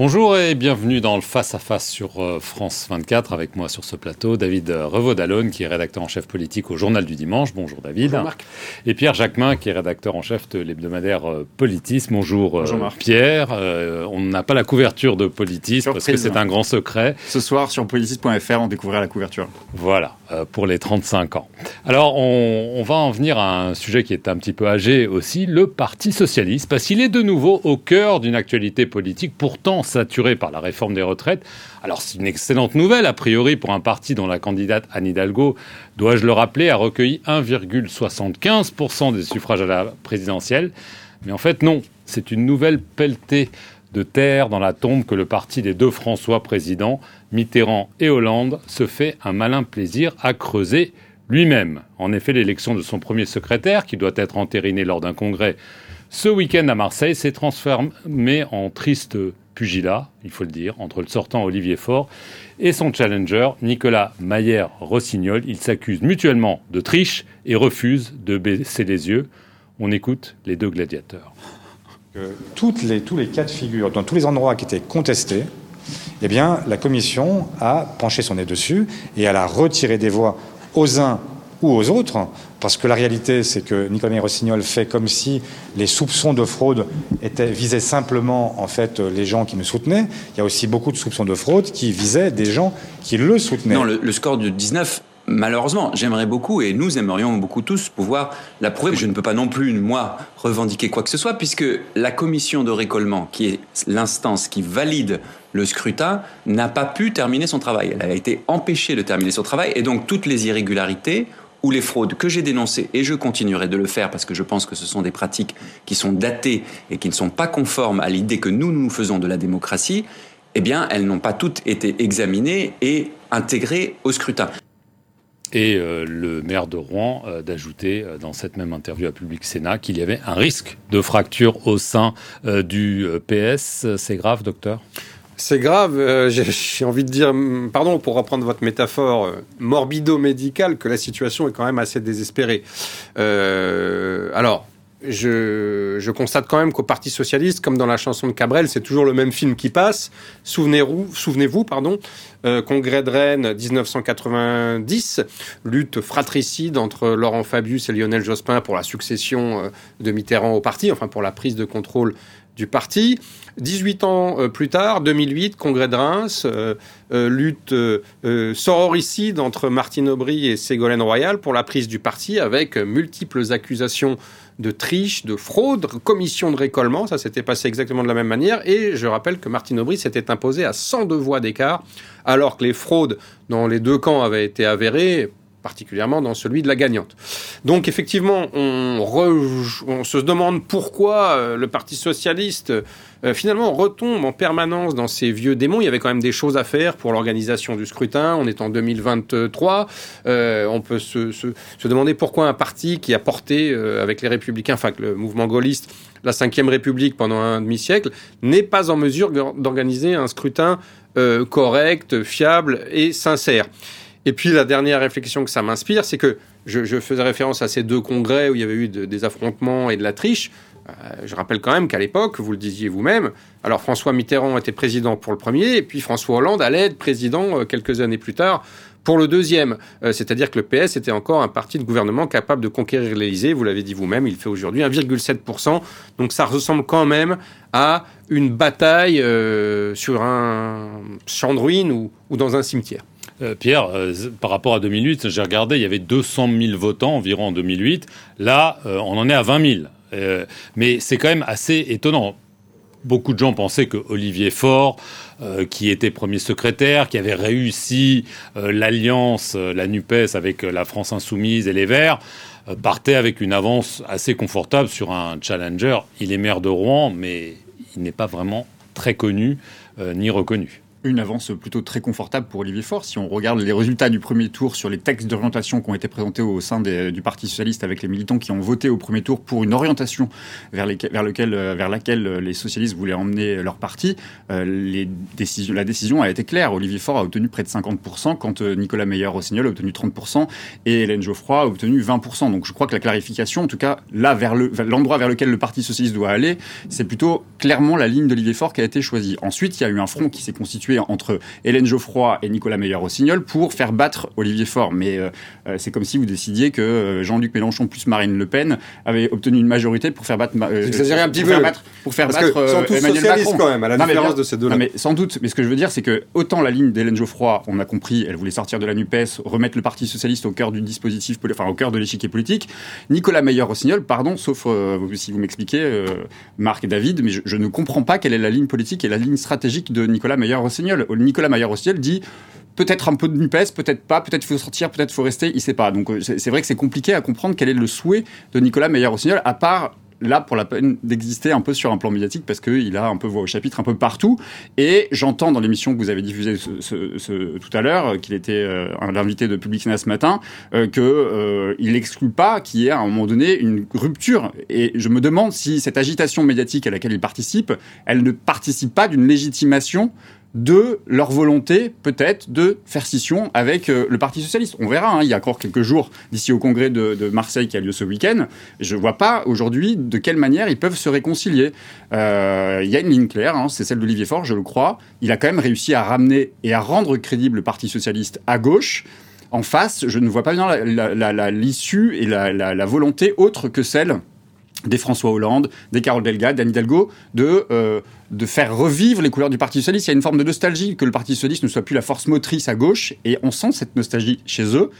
Bonjour et bienvenue dans le Face à Face sur euh, France 24 avec moi sur ce plateau, David Revaud-Dallon qui est rédacteur en chef politique au Journal du Dimanche. Bonjour David. Bonjour Marc. Et Pierre Jacquemin qui est rédacteur en chef de l'hebdomadaire euh, Politis. Bonjour, Bonjour Marc. Pierre. Euh, on n'a pas la couverture de Politis parce que c'est un grand secret. Ce soir sur politis.fr on découvrira la couverture. Voilà, pour les 35 ans. Alors on, on va en venir à un sujet qui est un petit peu âgé aussi, le Parti Socialiste, parce qu'il est de nouveau au cœur d'une actualité politique pourtant saturé par la réforme des retraites. Alors c'est une excellente nouvelle, a priori, pour un parti dont la candidate Anne Hidalgo, dois-je le rappeler, a recueilli 1,75% des suffrages à la présidentielle. Mais en fait, non, c'est une nouvelle pelletée de terre dans la tombe que le parti des deux François présidents, Mitterrand et Hollande, se fait un malin plaisir à creuser lui-même. En effet, l'élection de son premier secrétaire, qui doit être entériné lors d'un congrès ce week-end à Marseille, s'est transformé en triste pugilat, il faut le dire, entre le sortant Olivier Faure et son challenger Nicolas Maillère-Rossignol. Ils s'accusent mutuellement de triche et refusent de baisser les yeux. On écoute les deux gladiateurs. Toutes les, tous les cas de figure, dans tous les endroits qui étaient contestés, eh bien, la commission a penché son nez dessus et elle a retiré des voix aux uns ou aux autres, parce que la réalité, c'est que Nicolas Rossignol fait comme si les soupçons de fraude visaient simplement en fait les gens qui nous soutenaient. Il y a aussi beaucoup de soupçons de fraude qui visaient des gens qui le soutenaient. Non, le, score de 19 Malheureusement, j'aimerais beaucoup, et nous aimerions beaucoup tous pouvoir l'approuver. Je ne peux pas non plus, moi, revendiquer quoi que ce soit, puisque la commission de récollement, qui est l'instance qui valide le scrutin, n'a pas pu terminer son travail. Elle a été empêchée de terminer son travail, et donc toutes les irrégularités ou les fraudes que j'ai dénoncées, et je continuerai de le faire parce que je pense que ce sont des pratiques qui sont datées et qui ne sont pas conformes à l'idée que nous, nous faisons de la démocratie, eh bien, elles n'ont pas toutes été examinées et intégrées au scrutin. Et euh, le maire de Rouen euh, d'ajouter euh, dans cette même interview à Public Sénat qu'il y avait un risque de fracture au sein du PS. C'est grave, docteur? C'est grave, euh, j'ai envie de dire, pardon pour reprendre votre métaphore euh, morbido-médicale, que la situation est quand même assez désespérée. Euh, alors, je, constate quand même qu'au Parti socialiste, comme dans la chanson de Cabrel, c'est toujours le même film qui passe. Souvenez-vous, pardon, Congrès de Rennes 1990, lutte fratricide entre Laurent Fabius et Lionel Jospin pour la succession de Mitterrand au parti, enfin pour la prise de contrôle du parti. 18 ans euh, plus tard, 2008, congrès de Reims, euh, euh, lutte sororicide entre Martine Aubry et Ségolène Royal pour la prise du parti avec multiples accusations de triche, de fraude, commission de récollement, ça s'était passé exactement de la même manière, et je rappelle que Martine Aubry s'était imposée à 102 voix d'écart, alors que les fraudes dans les deux camps avaient été avérées, particulièrement dans celui de la gagnante. Donc effectivement, on, se demande pourquoi euh, le Parti socialiste euh, finalement retombe en permanence dans ces vieux démons. Il y avait quand même des choses à faire pour l'organisation du scrutin. On est en 2023. Euh, on peut se, demander pourquoi un parti qui a porté avec les républicains, enfin le mouvement gaulliste, la Ve République pendant un demi-siècle, n'est pas en mesure d'organiser un scrutin correct, fiable et sincère. Et puis la dernière réflexion que ça m'inspire, c'est que je, faisais référence à ces deux congrès où il y avait eu des affrontements et de la triche. Euh, je rappelle quand même qu'à l'époque, vous le disiez vous-même, alors François Mitterrand était président pour le premier, et puis François Hollande allait être président euh, quelques années plus tard pour le deuxième. Euh, c'est-à-dire que le PS était encore un parti de gouvernement capable de conquérir l'Élysée. Vous l'avez dit vous-même, il fait aujourd'hui 1,7%. Donc ça ressemble quand même à une bataille sur un champ de ruines ou dans un cimetière. Euh, Pierre, euh, par rapport à 2008, j'ai regardé, il y avait 200 000 votants environ en 2008. Là, euh, on en est à 20 000. mais c'est quand même assez étonnant. Beaucoup de gens pensaient que Olivier Faure, qui était premier secrétaire, qui avait réussi l'alliance, la NUPES avec la France Insoumise et les Verts, partait avec une avance assez confortable sur un challenger. Il est maire de Rouen, mais il n'est pas vraiment très connu ni reconnu. Une avance plutôt très confortable pour Olivier Faure. Si on regarde les résultats du premier tour sur les textes d'orientation qui ont été présentés au sein du Parti socialiste avec les militants qui ont voté au premier tour pour une orientation vers, euh, laquelle les socialistes voulaient emmener leur parti, euh, les décisions, la décision a été claire. Olivier Faure a obtenu près de 50% quand euh, Nicolas Meyer-Rossignol a obtenu 30% et Hélène Geoffroy a obtenu 20%. Donc je crois que la clarification, en tout cas là vers l'endroit vers lequel le Parti socialiste doit aller, c'est plutôt clairement la ligne d'Olivier Faure qui a été choisie. Ensuite, il y a eu un front qui s'est constitué entre Hélène Geoffroy et Nicolas Meyer-Rossignol pour faire battre Olivier Faure. Mais euh, euh, c'est comme si vous décidiez que euh, Jean-Luc Mélenchon plus Marine Le Pen avait obtenu une majorité pour faire battre. Euh, un petit peu. battre, pour faire battre sont tous Emmanuel Macron. quand même, à la différence de ces deux-là. Mais sans doute. Mais ce que je veux dire, c'est que autant la ligne d'Hélène Geoffroy, on a compris, elle voulait sortir de la Nupes, remettre le Parti socialiste au cœur du dispositif, enfin au cœur de l'échiquier politique. Nicolas Meyer-Rossignol, pardon, sauf si vous m'expliquez, Marc et David, mais je, je, ne comprends pas quelle est la ligne politique et la ligne stratégique de Nicolas Meyer-Rossignol. Nicolas Maillard-Rossignol dit peut-être un peu de NUPES, peut-être pas, peut-être faut sortir, peut-être faut rester, il sait pas. Donc euh, c'est vrai que c'est compliqué à comprendre quel est le souhait de Nicolas Meyer-Rossignol, à part là pour la peine d'exister un peu sur un plan médiatique parce qu'il a un peu voix au chapitre un peu partout. Et j'entends dans l'émission que vous avez diffusée tout à l'heure, qu'il était euh, l'invité de Public ce matin, euh, qu'il euh, n'exclut pas qu'il y ait à un moment donné une rupture. Et je me demande si cette agitation médiatique à laquelle il participe, elle ne participe pas d'une légitimation de leur volonté peut-être de faire scission avec euh, le Parti socialiste. On verra, hein, il y a encore quelques jours d'ici au congrès de, Marseille qui a lieu ce week-end. Je ne vois pas aujourd'hui de quelle manière ils peuvent se réconcilier. Il y a une ligne claire, c'est celle d'Olivier Faure, je le crois. Il a quand même réussi à ramener et à rendre crédible le Parti socialiste à gauche. En face, je ne vois pas bien l'issue et la volonté autre que celle des François Hollande, des Carole Delga, d'Anne Hidalgo, de, euh, de faire revivre les couleurs du Parti socialiste. Il y a une forme de nostalgie que le Parti socialiste ne soit plus la force motrice à gauche, et on sent cette nostalgie chez eux.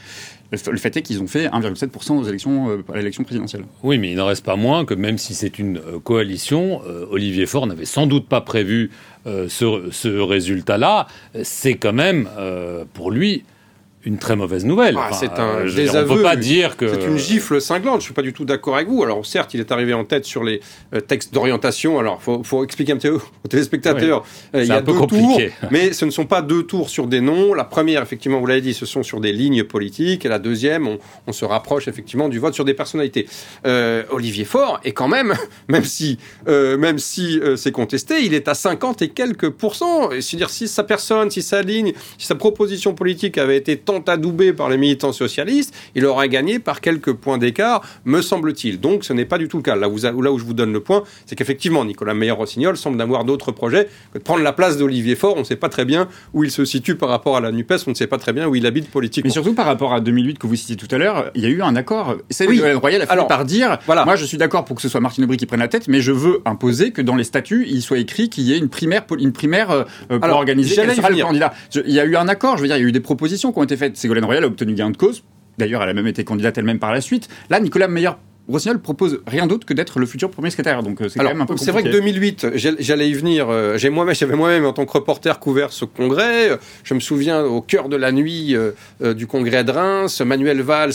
Le fait est qu'ils ont fait 1,7% aux élections, euh, à l'élection présidentielle. Oui, mais il n'en reste pas moins que même si c'est une euh, coalition, Olivier Faure n'avait sans doute pas prévu ce, ce résultat-là. C'est quand même, pour lui, une très mauvaise nouvelle. Ah, c'est un désaveu. On peut pas dire que c'est une gifle cinglante. Je suis pas du tout d'accord avec vous. Alors certes, il est arrivé en tête sur les euh, textes d'orientation. Alors faut, faut expliquer un petit peu aux téléspectateurs. Euh, il y a deux tours, mais ce ne sont pas deux tours sur des noms. La première, effectivement, vous l'avez dit, ce sont sur des lignes politiques, et la deuxième, on, on se rapproche effectivement du vote sur des personnalités. Euh, Olivier Faure est quand même, même si même si c'est contesté, il est à 50 et quelques pourcents. C'est-à-dire si sa personne, si sa ligne, si sa proposition politique avait été adoubé par les militants socialistes, il aura gagné par quelques points d'écart, me semble-t-il. Donc ce n'est pas du tout le cas. Là où, là où je vous donne le point, c'est qu'effectivement, Nicolas Meyer-Rossignol semble avoir d'autres projets que de prendre la place d'Olivier Faure. On ne sait pas très bien où il se situe par rapport à la NUPES, on ne sait pas très bien où il habite politiquement. Mais surtout par rapport à 2008 que vous citiez tout à l'heure, il y a eu un accord. C'est oui. Royal a fini par dire voilà. moi je suis d'accord pour que ce soit Martine Aubry qui prenne la tête, mais je veux imposer que dans les statuts, il soit écrit qu'il y ait une primaire, une primaire euh, pour organiser quel sera le candidat. il y a eu un accord, je veux dire, il y a eu des propositions qui ont été faites. Ségolène Royal a obtenu gain de cause. D'ailleurs, elle a même été candidate elle-même par la suite. Là, Nicolas Meyer Rossignol propose rien d'autre que d'être le futur premier secrétaire. Donc euh, c'est quand même un peu C'est vrai que 2008, j'allais y venir. Euh, j'ai moi-même, j'avais moi-même en tant que reporter couvert ce congrès. Je me souviens au cœur de la nuit euh, du congrès de Reims, Manuel Valls,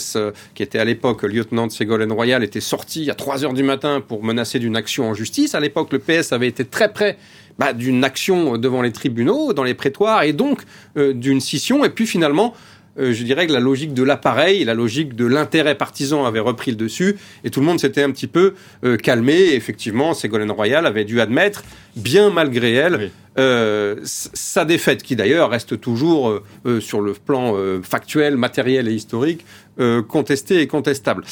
qui était à l'époque lieutenant de Ségolène Royal, était sorti à 3 heures du matin pour menacer d'une action en justice. À l'époque, le PS avait été très près bah, d'une action devant les tribunaux, dans les prétoires, et donc d'une scission. Et puis finalement, euh, je dirais que la logique de l'appareil, la logique de l'intérêt partisan avait repris le dessus et tout le monde s'était un petit peu euh, calmé. Effectivement, Ségolène Royal avait dû admettre, bien malgré elle, euh, sa défaite, qui d'ailleurs reste toujours sur le plan factuel, matériel et historique, contestée et contestable.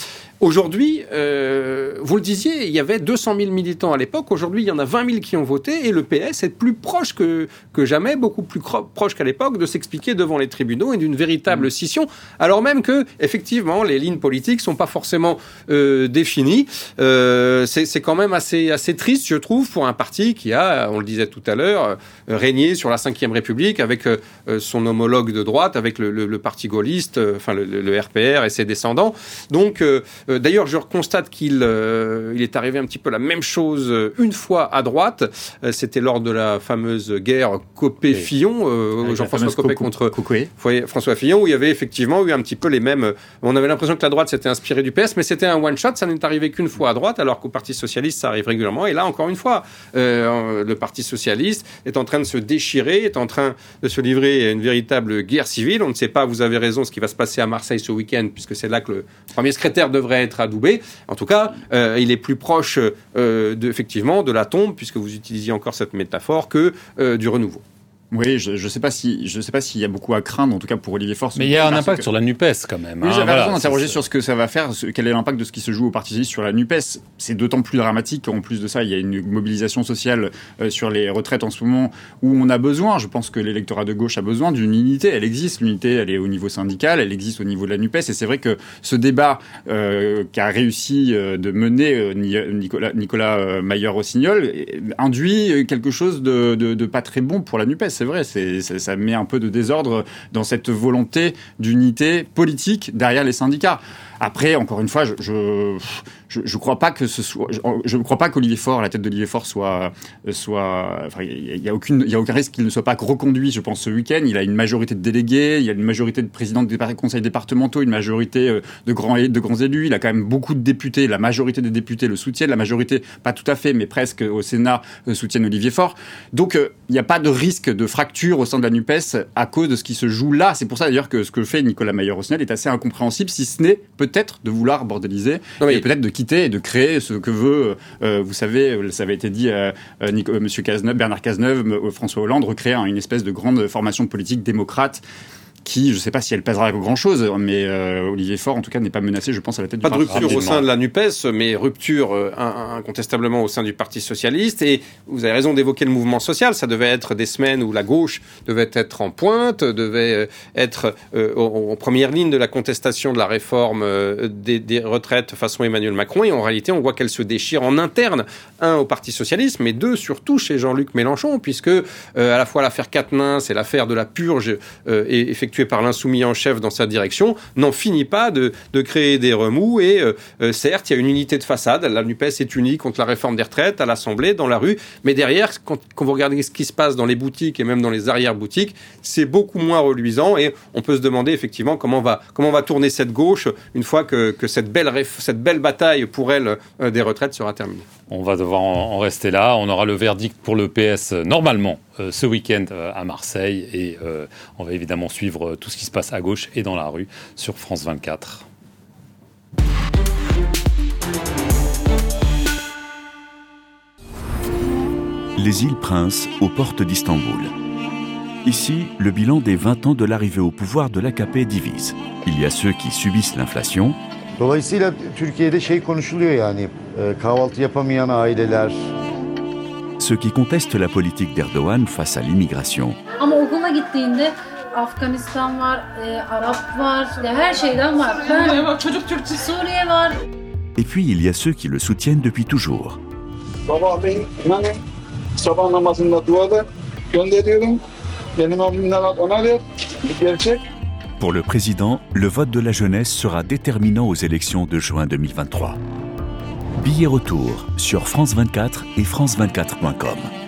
Aujourd'hui, euh, vous le disiez, il y avait 200 000 militants à l'époque. Aujourd'hui, il y en a 20 000 qui ont voté et le PS est plus proche que, que jamais, beaucoup plus proche qu'à l'époque, de s'expliquer devant les tribunaux et d'une véritable mmh. scission, alors même que, effectivement, les lignes politiques sont pas forcément euh, définies. Euh, c'est quand même assez, assez triste, je trouve, pour un parti qui a, on le disait tout à l'heure, régné sur la Ve République avec son homologue de droite, avec le, le, parti gaulliste, enfin le, le, RPR et ses descendants. Donc, D'ailleurs, je constate qu'il il est arrivé un petit peu la même chose une fois à droite. C'était lors de la fameuse guerre Copé-Fillon, Jean-François Copé contre François Fillon, où il y avait effectivement eu un petit peu les mêmes. On avait l'impression que la droite s'était inspirée du PS, mais c'était un one shot. Ça n'est arrivé qu'une fois à droite, alors qu'au Parti socialiste, ça arrive régulièrement. Et là, encore une fois, le Parti socialiste est en train de se déchirer, est en train de se livrer à une véritable guerre civile. On ne sait pas, vous avez raison, ce qui va se passer à Marseille ce week-end, puisque c'est là que le premier secrétaire devrait être adoubé. En tout cas, euh, il est plus proche, euh, effectivement, de la tombe, puisque vous utilisiez encore cette métaphore, que euh, du renouveau. Oui, je ne sais pas si je sais pas s'il y a beaucoup à craindre, en tout cas pour Olivier Force. Mais il y a un impact sur la Nupes quand même. Oui, hein, j'avais raison d'interroger sur ce que ça va faire, quel est l'impact de ce qui se joue au Parti socialiste sur la Nupes. C'est d'autant plus dramatique qu'en plus de ça, il y a une mobilisation sociale euh, sur les retraites en ce moment où on a besoin. Je pense que l'électorat de gauche a besoin d'une unité. Elle existe, l'unité, elle est au niveau syndical, elle existe au niveau de la Nupes. Et c'est vrai que ce débat euh, qu'a réussi euh, de mener Nicolas, Nicolas Mayer-Rossignol induit quelque chose de, de, de, pas très bon pour la Nupes c'est vrai, ça met un peu de désordre dans cette volonté d'unité politique derrière les syndicats. Après, encore une fois, je, je, je, crois pas que ce soit, je ne crois pas qu'Olivier Faure, la tête d'Olivier Faure, soit, soit, enfin, il y a aucune, il y a aucun risque qu'il ne soit pas reconduit. Je pense ce week-end, il a une majorité de délégués, il y a une majorité de présidents des conseils départementaux, une majorité euh, de grands, de grands élus. Il a quand même beaucoup de députés. La majorité des députés le soutiennent. La majorité, pas tout à fait, mais presque au Sénat euh, soutiennent Olivier Faure. Donc, euh, il n'y a pas de risque de fracture au sein de la Nupes à cause de ce qui se joue là. C'est pour ça d'ailleurs que ce que fait Nicolas Mayer-Rossignol est assez incompréhensible, si ce n'est peut-être de vouloir bordéliser et peut-être de quitter et de créer ce que veut, euh, vous savez, ça avait été dit à euh, Monsieur Cazeneuve, Bernard Cazeneuve, François Hollande, recréer une espèce de grande formation politique démocrate qui, je ne sais pas si elle pèsera grand-chose, mais euh, Olivier Faure, en tout cas, n'est pas menacé, je pense, à la tête pas du Parti. Pas de rupture au sein de la NUPES, mais rupture euh, incontestablement au sein du Parti Socialiste. Et vous avez raison d'évoquer le mouvement social. Ça devait être des semaines où la gauche devait être en pointe, devait euh, être en première ligne de la contestation de la réforme des, des, retraites façon Emmanuel Macron. Et en réalité, on voit qu'elle se déchire en interne, un, au Parti Socialiste, mais deux, surtout chez Jean-Luc Mélenchon, puisque à la fois l'affaire Quatennens c'est l'affaire de la purge et effectivement par l'insoumis en chef dans sa direction, n'en finit pas de, créer des remous. Et euh, euh, certes, il y a une unité de façade. La NUPES est unie contre la réforme des retraites, à l'Assemblée, dans la rue. Mais derrière, quand, vous regardez ce qui se passe dans les boutiques et même dans les arrière-boutiques, c'est beaucoup moins reluisant. Et on peut se demander effectivement comment va, comment va tourner cette gauche une fois que, cette, belle cette belle bataille pour elle euh, des retraites sera terminée. On va devoir en rester là. On aura le verdict pour le PS normalement euh, ce week-end euh, à Marseille et euh, on va évidemment suivre tout ce qui se passe à gauche et dans la rue sur France 24. Les îles Princes aux portes d'Istanbul. Ici, le bilan des 20 ans de l'arrivée au pouvoir de l'AKP divise. Il y a ceux qui subissent l'inflation. Dolayısıyla Türkiye'de şey konuşuluyor yani kahvaltı yapamayan aileler, ceux qui contestent la politique d'Erdogan face à l'immigration. Et puis il y a ceux qui le soutiennent depuis toujours. Pour le président, le vote de la jeunesse sera déterminant aux élections de juin 2023. Billet retour sur France 24 et France24.com.